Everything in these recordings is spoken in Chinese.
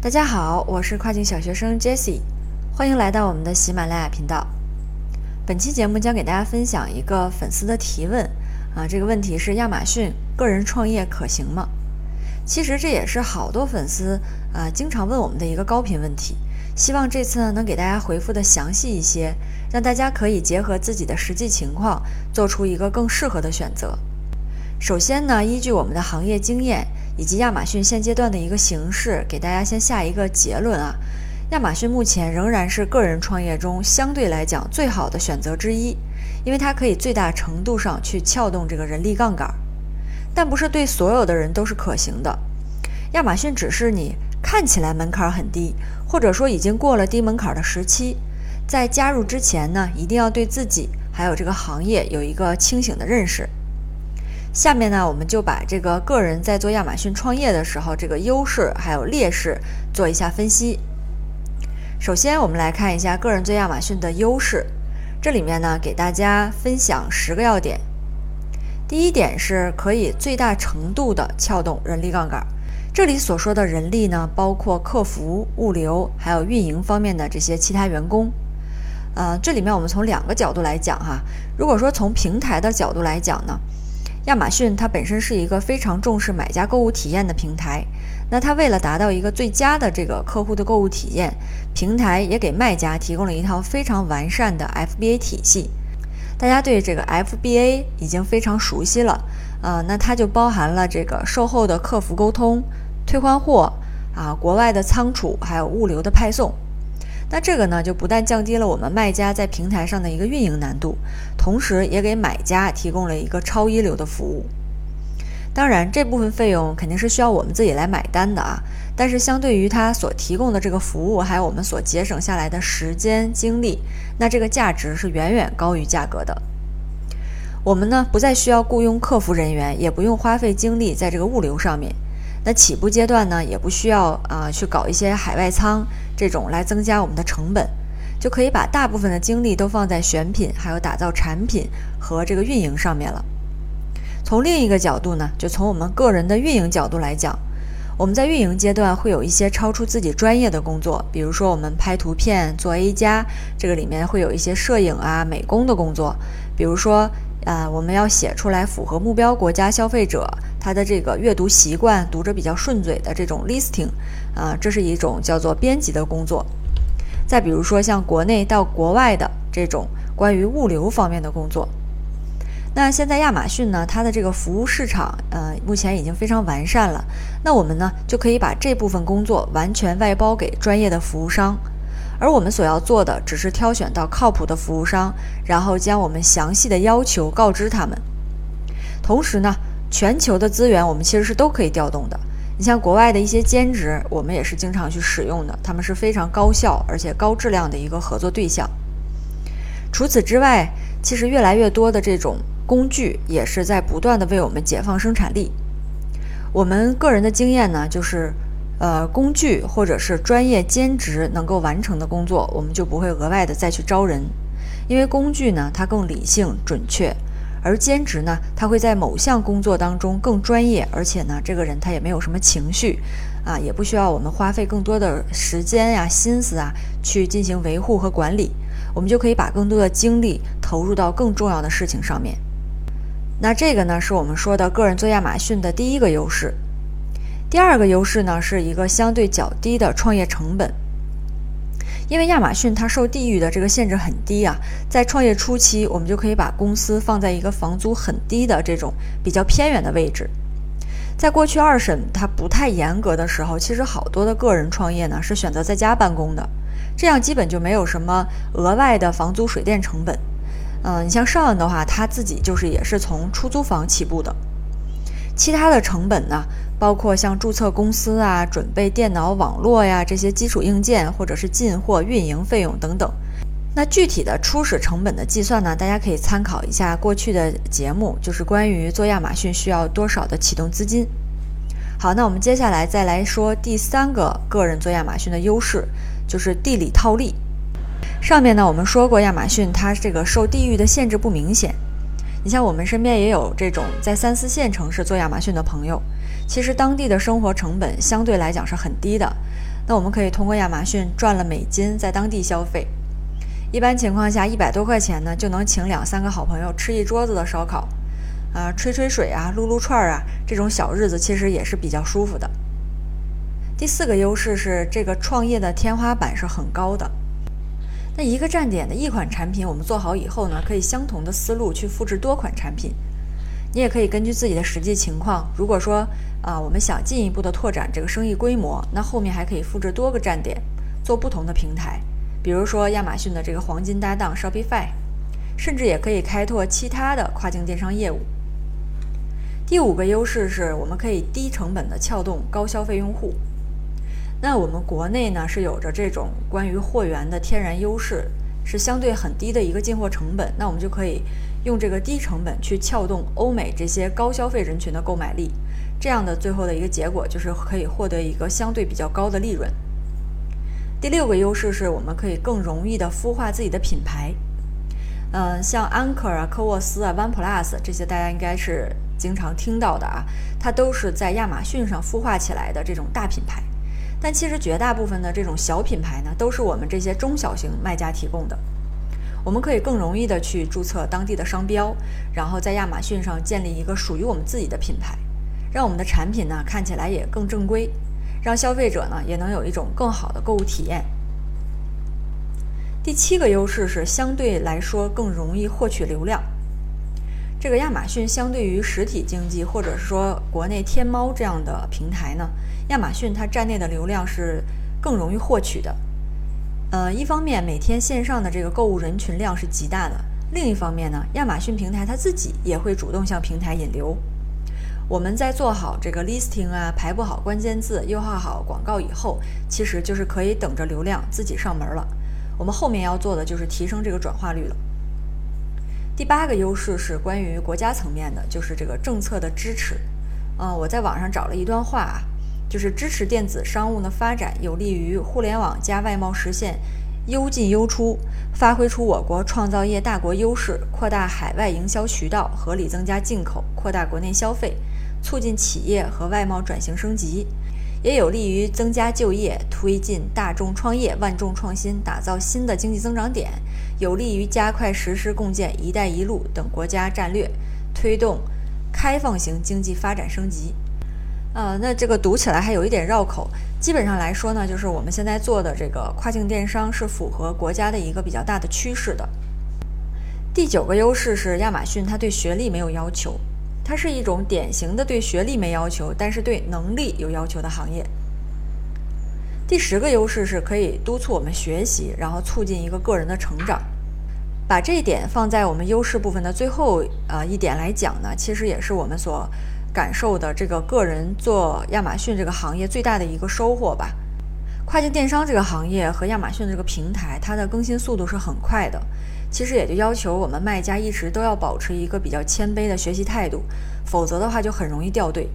大家好，我是跨境小学生 Jessie，欢迎来到我们的喜马拉雅频道。本期节目将给大家分享一个粉丝的提问啊，这个问题是亚马逊个人创业可行吗？其实这也是好多粉丝啊经常问我们的一个高频问题，希望这次呢能给大家回复的详细一些，让大家可以结合自己的实际情况做出一个更适合的选择。首先呢，依据我们的行业经验。以及亚马逊现阶段的一个形式，给大家先下一个结论啊。亚马逊目前仍然是个人创业中相对来讲最好的选择之一，因为它可以最大程度上去撬动这个人力杠杆，但不是对所有的人都是可行的。亚马逊只是你看起来门槛很低，或者说已经过了低门槛的时期，在加入之前呢，一定要对自己还有这个行业有一个清醒的认识。下面呢，我们就把这个个人在做亚马逊创业的时候，这个优势还有劣势做一下分析。首先，我们来看一下个人做亚马逊的优势。这里面呢，给大家分享十个要点。第一点是可以最大程度的撬动人力杠杆。这里所说的人力呢，包括客服、物流还有运营方面的这些其他员工。呃，这里面我们从两个角度来讲哈。如果说从平台的角度来讲呢。亚马逊它本身是一个非常重视买家购物体验的平台，那它为了达到一个最佳的这个客户的购物体验，平台也给卖家提供了一套非常完善的 FBA 体系。大家对这个 FBA 已经非常熟悉了，呃，那它就包含了这个售后的客服沟通、退换货啊、国外的仓储，还有物流的派送。那这个呢，就不但降低了我们卖家在平台上的一个运营难度，同时也给买家提供了一个超一流的服务。当然，这部分费用肯定是需要我们自己来买单的啊。但是，相对于它所提供的这个服务，还有我们所节省下来的时间精力，那这个价值是远远高于价格的。我们呢，不再需要雇佣客服人员，也不用花费精力在这个物流上面。那起步阶段呢，也不需要啊去搞一些海外仓这种来增加我们的成本，就可以把大部分的精力都放在选品、还有打造产品和这个运营上面了。从另一个角度呢，就从我们个人的运营角度来讲，我们在运营阶段会有一些超出自己专业的工作，比如说我们拍图片做 A 加，这个里面会有一些摄影啊、美工的工作，比如说啊，我们要写出来符合目标国家消费者。它的这个阅读习惯，读着比较顺嘴的这种 listing，啊，这是一种叫做编辑的工作。再比如说像国内到国外的这种关于物流方面的工作。那现在亚马逊呢，它的这个服务市场，呃，目前已经非常完善了。那我们呢，就可以把这部分工作完全外包给专业的服务商，而我们所要做的，只是挑选到靠谱的服务商，然后将我们详细的要求告知他们。同时呢。全球的资源我们其实是都可以调动的。你像国外的一些兼职，我们也是经常去使用的，他们是非常高效而且高质量的一个合作对象。除此之外，其实越来越多的这种工具也是在不断的为我们解放生产力。我们个人的经验呢，就是呃，工具或者是专业兼职能够完成的工作，我们就不会额外的再去招人，因为工具呢，它更理性准确。而兼职呢，他会在某项工作当中更专业，而且呢，这个人他也没有什么情绪，啊，也不需要我们花费更多的时间呀、心思啊去进行维护和管理，我们就可以把更多的精力投入到更重要的事情上面。那这个呢，是我们说的个人做亚马逊的第一个优势。第二个优势呢，是一个相对较低的创业成本。因为亚马逊它受地域的这个限制很低啊，在创业初期，我们就可以把公司放在一个房租很低的这种比较偏远的位置。在过去二审它不太严格的时候，其实好多的个人创业呢是选择在家办公的，这样基本就没有什么额外的房租水电成本。嗯，你像上岸的话，他自己就是也是从出租房起步的。其他的成本呢，包括像注册公司啊、准备电脑网络呀这些基础硬件，或者是进货、运营费用等等。那具体的初始成本的计算呢，大家可以参考一下过去的节目，就是关于做亚马逊需要多少的启动资金。好，那我们接下来再来说第三个个人做亚马逊的优势，就是地理套利。上面呢我们说过，亚马逊它这个受地域的限制不明显。你像我们身边也有这种在三四线城市做亚马逊的朋友，其实当地的生活成本相对来讲是很低的。那我们可以通过亚马逊赚了美金，在当地消费。一般情况下，一百多块钱呢，就能请两三个好朋友吃一桌子的烧烤，啊，吹吹水啊，撸撸串儿啊，这种小日子其实也是比较舒服的。第四个优势是，这个创业的天花板是很高的。那一个站点的一款产品，我们做好以后呢，可以相同的思路去复制多款产品。你也可以根据自己的实际情况，如果说啊，我们想进一步的拓展这个生意规模，那后面还可以复制多个站点，做不同的平台，比如说亚马逊的这个黄金搭档 Shopify，甚至也可以开拓其他的跨境电商业务。第五个优势是我们可以低成本的撬动高消费用户。那我们国内呢是有着这种关于货源的天然优势，是相对很低的一个进货成本，那我们就可以用这个低成本去撬动欧美这些高消费人群的购买力。这样的最后的一个结果就是可以获得一个相对比较高的利润。第六个优势是我们可以更容易的孵化自己的品牌。嗯，像安克啊、科沃斯啊、OnePlus 这些，大家应该是经常听到的啊，它都是在亚马逊上孵化起来的这种大品牌。但其实绝大部分的这种小品牌呢，都是我们这些中小型卖家提供的。我们可以更容易的去注册当地的商标，然后在亚马逊上建立一个属于我们自己的品牌。让我们的产品呢看起来也更正规，让消费者呢也能有一种更好的购物体验。第七个优势是相对来说更容易获取流量。这个亚马逊相对于实体经济或者是说国内天猫这样的平台呢，亚马逊它站内的流量是更容易获取的。呃，一方面每天线上的这个购物人群量是极大的，另一方面呢，亚马逊平台它自己也会主动向平台引流。我们在做好这个 listing 啊，排布好关键字，优化好广告以后，其实就是可以等着流量自己上门了。我们后面要做的就是提升这个转化率了。第八个优势是关于国家层面的，就是这个政策的支持。嗯，我在网上找了一段话啊，就是支持电子商务的发展，有利于互联网加外贸实现优进优出，发挥出我国创造业大国优势，扩大海外营销渠道，合理增加进口，扩大国内消费。促进企业和外贸转型升级，也有利于增加就业，推进大众创业、万众创新，打造新的经济增长点，有利于加快实施共建“一带一路”等国家战略，推动开放型经济发展升级。呃，那这个读起来还有一点绕口。基本上来说呢，就是我们现在做的这个跨境电商是符合国家的一个比较大的趋势的。第九个优势是亚马逊，它对学历没有要求。它是一种典型的对学历没要求，但是对能力有要求的行业。第十个优势是可以督促我们学习，然后促进一个个人的成长。把这一点放在我们优势部分的最后呃一点来讲呢，其实也是我们所感受的这个个人做亚马逊这个行业最大的一个收获吧。跨境电商这个行业和亚马逊这个平台，它的更新速度是很快的。其实也就要求我们卖家一直都要保持一个比较谦卑的学习态度，否则的话就很容易掉队。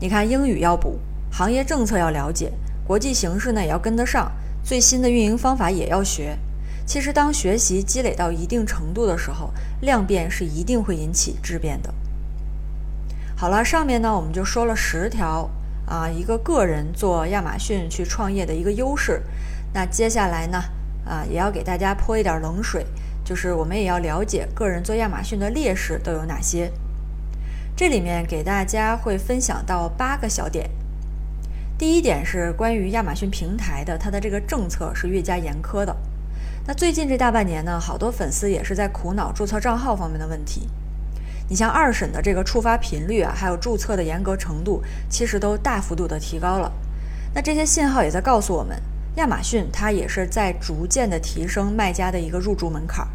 你看，英语要补，行业政策要了解，国际形势呢也要跟得上，最新的运营方法也要学。其实，当学习积累到一定程度的时候，量变是一定会引起质变的。好了，上面呢我们就说了十条啊，一个个人做亚马逊去创业的一个优势。那接下来呢啊，也要给大家泼一点冷水。就是我们也要了解个人做亚马逊的劣势都有哪些。这里面给大家会分享到八个小点。第一点是关于亚马逊平台的，它的这个政策是越加严苛的。那最近这大半年呢，好多粉丝也是在苦恼注册账号方面的问题。你像二审的这个触发频率啊，还有注册的严格程度，其实都大幅度的提高了。那这些信号也在告诉我们。亚马逊它也是在逐渐的提升卖家的一个入驻门槛。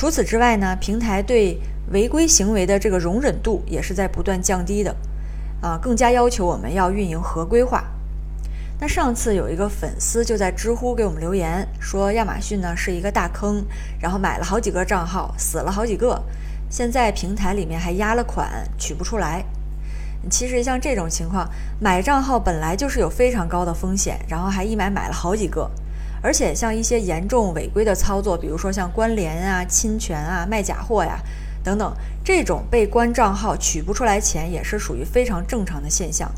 除此之外呢，平台对违规行为的这个容忍度也是在不断降低的，啊，更加要求我们要运营合规化。那上次有一个粉丝就在知乎给我们留言说，亚马逊呢是一个大坑，然后买了好几个账号，死了好几个，现在平台里面还压了款，取不出来。其实像这种情况，买账号本来就是有非常高的风险，然后还一买买了好几个，而且像一些严重违规的操作，比如说像关联啊、侵权啊、卖假货呀等等，这种被关账号取不出来钱，也是属于非常正常的现象。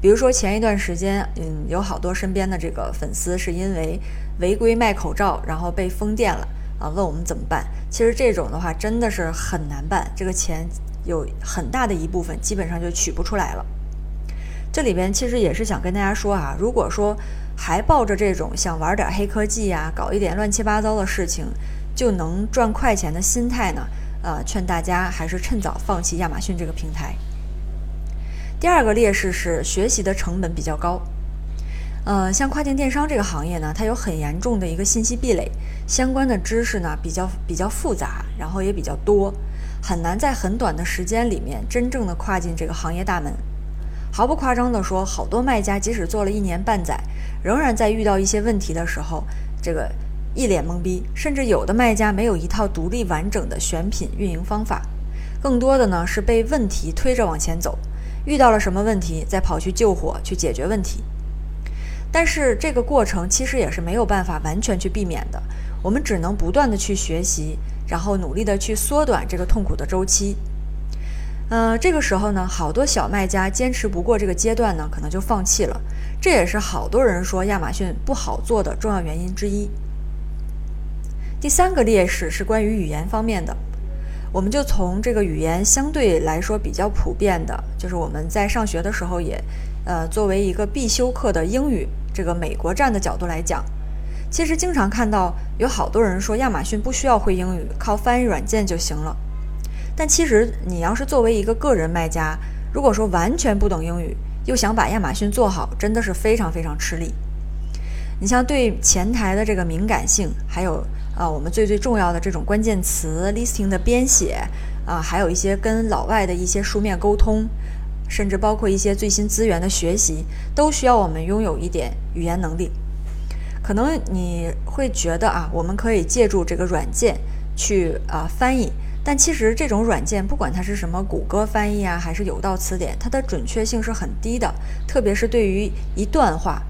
比如说前一段时间，嗯，有好多身边的这个粉丝是因为违规卖口罩，然后被封店了啊，问我们怎么办。其实这种的话真的是很难办，这个钱有很大的一部分基本上就取不出来了。这里边其实也是想跟大家说啊，如果说还抱着这种想玩点黑科技呀，搞一点乱七八糟的事情就能赚快钱的心态呢，呃，劝大家还是趁早放弃亚马逊这个平台。第二个劣势是学习的成本比较高，呃，像跨境电商这个行业呢，它有很严重的一个信息壁垒，相关的知识呢比较比较复杂，然后也比较多，很难在很短的时间里面真正的跨进这个行业大门。毫不夸张地说，好多卖家即使做了一年半载，仍然在遇到一些问题的时候，这个一脸懵逼，甚至有的卖家没有一套独立完整的选品运营方法，更多的呢是被问题推着往前走。遇到了什么问题，再跑去救火去解决问题，但是这个过程其实也是没有办法完全去避免的。我们只能不断的去学习，然后努力的去缩短这个痛苦的周期。呃，这个时候呢，好多小卖家坚持不过这个阶段呢，可能就放弃了。这也是好多人说亚马逊不好做的重要原因之一。第三个劣势是关于语言方面的。我们就从这个语言相对来说比较普遍的，就是我们在上学的时候也，呃，作为一个必修课的英语这个美国站的角度来讲，其实经常看到有好多人说亚马逊不需要会英语，靠翻译软件就行了。但其实你要是作为一个个人卖家，如果说完全不懂英语，又想把亚马逊做好，真的是非常非常吃力。你像对前台的这个敏感性，还有。啊，我们最最重要的这种关键词 listing 的编写啊，还有一些跟老外的一些书面沟通，甚至包括一些最新资源的学习，都需要我们拥有一点语言能力。可能你会觉得啊，我们可以借助这个软件去啊翻译，但其实这种软件不管它是什么谷歌翻译啊，还是有道词典，它的准确性是很低的，特别是对于一段话。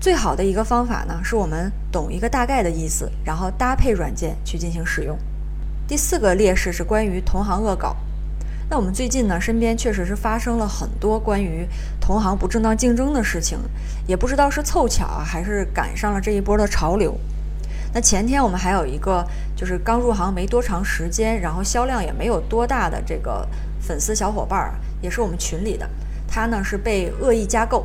最好的一个方法呢，是我们懂一个大概的意思，然后搭配软件去进行使用。第四个劣势是关于同行恶搞。那我们最近呢，身边确实是发生了很多关于同行不正当竞争的事情，也不知道是凑巧啊，还是赶上了这一波的潮流。那前天我们还有一个就是刚入行没多长时间，然后销量也没有多大的这个粉丝小伙伴儿，也是我们群里的，他呢是被恶意加购。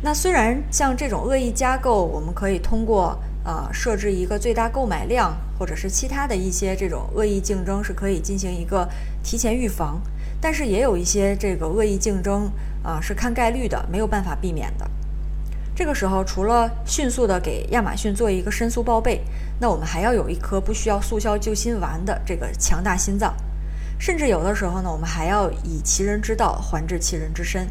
那虽然像这种恶意加购，我们可以通过呃设置一个最大购买量，或者是其他的一些这种恶意竞争是可以进行一个提前预防，但是也有一些这个恶意竞争啊是看概率的，没有办法避免的。这个时候，除了迅速的给亚马逊做一个申诉报备，那我们还要有一颗不需要速效救心丸的这个强大心脏，甚至有的时候呢，我们还要以其人之道还治其人之身。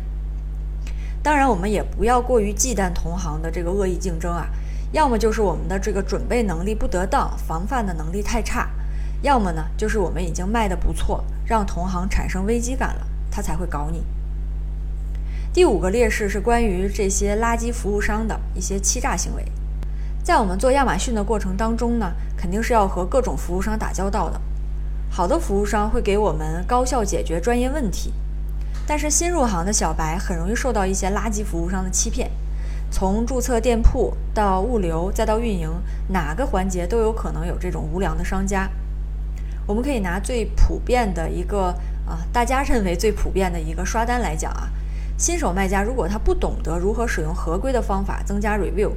当然，我们也不要过于忌惮同行的这个恶意竞争啊，要么就是我们的这个准备能力不得当，防范的能力太差，要么呢就是我们已经卖的不错，让同行产生危机感了，他才会搞你。第五个劣势是关于这些垃圾服务商的一些欺诈行为，在我们做亚马逊的过程当中呢，肯定是要和各种服务商打交道的，好的服务商会给我们高效解决专业问题。但是新入行的小白很容易受到一些垃圾服务商的欺骗，从注册店铺到物流再到运营，哪个环节都有可能有这种无良的商家。我们可以拿最普遍的一个啊，大家认为最普遍的一个刷单来讲啊，新手卖家如果他不懂得如何使用合规的方法增加 review，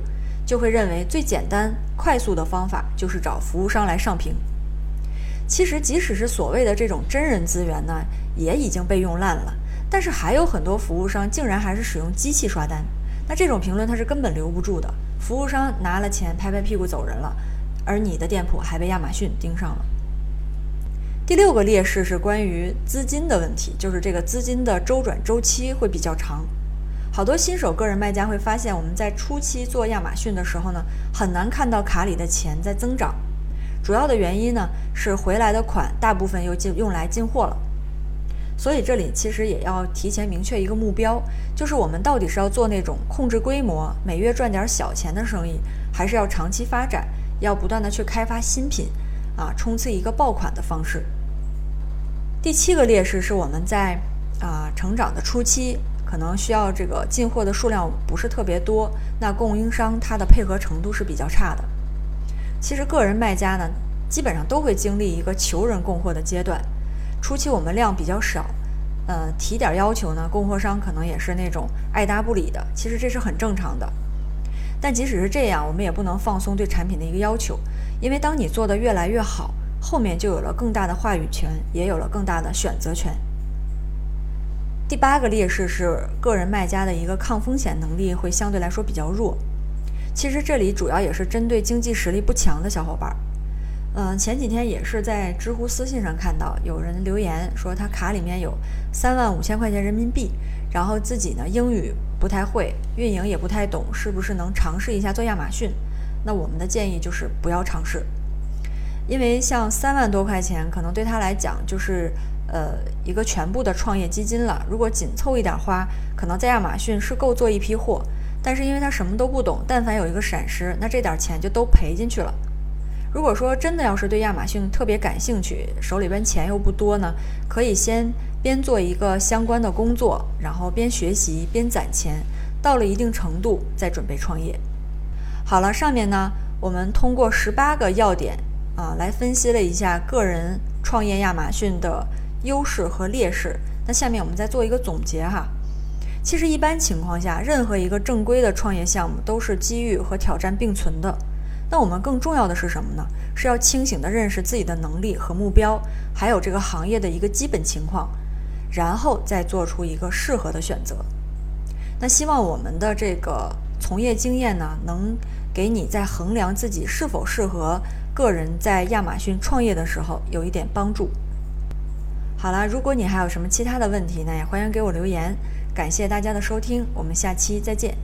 就会认为最简单快速的方法就是找服务商来上评。其实即使是所谓的这种真人资源呢，也已经被用烂了。但是还有很多服务商竟然还是使用机器刷单，那这种评论它是根本留不住的。服务商拿了钱拍拍屁股走人了，而你的店铺还被亚马逊盯上了。第六个劣势是关于资金的问题，就是这个资金的周转周期会比较长。好多新手个人卖家会发现，我们在初期做亚马逊的时候呢，很难看到卡里的钱在增长。主要的原因呢是回来的款大部分又进用来进货了。所以这里其实也要提前明确一个目标，就是我们到底是要做那种控制规模、每月赚点小钱的生意，还是要长期发展，要不断的去开发新品，啊，冲刺一个爆款的方式。第七个劣势是我们在啊成长的初期可能需要这个进货的数量不是特别多，那供应商它的配合程度是比较差的。其实个人卖家呢，基本上都会经历一个求人供货的阶段，初期我们量比较少，呃，提点要求呢，供货商可能也是那种爱答不理的，其实这是很正常的。但即使是这样，我们也不能放松对产品的一个要求，因为当你做的越来越好，后面就有了更大的话语权，也有了更大的选择权。第八个劣势是个人卖家的一个抗风险能力会相对来说比较弱。其实这里主要也是针对经济实力不强的小伙伴。嗯，前几天也是在知乎私信上看到有人留言说他卡里面有三万五千块钱人民币，然后自己呢英语。不太会运营也不太懂，是不是能尝试一下做亚马逊？那我们的建议就是不要尝试，因为像三万多块钱，可能对他来讲就是呃一个全部的创业基金了。如果紧凑一点花，可能在亚马逊是够做一批货，但是因为他什么都不懂，但凡有一个闪失，那这点钱就都赔进去了。如果说真的要是对亚马逊特别感兴趣，手里边钱又不多呢，可以先边做一个相关的工作，然后边学习边攒钱，到了一定程度再准备创业。好了，上面呢我们通过十八个要点啊来分析了一下个人创业亚马逊的优势和劣势。那下面我们再做一个总结哈。其实一般情况下，任何一个正规的创业项目都是机遇和挑战并存的。那我们更重要的是什么呢？是要清醒地认识自己的能力和目标，还有这个行业的一个基本情况，然后再做出一个适合的选择。那希望我们的这个从业经验呢，能给你在衡量自己是否适合个人在亚马逊创业的时候有一点帮助。好啦，如果你还有什么其他的问题呢，也欢迎给我留言。感谢大家的收听，我们下期再见。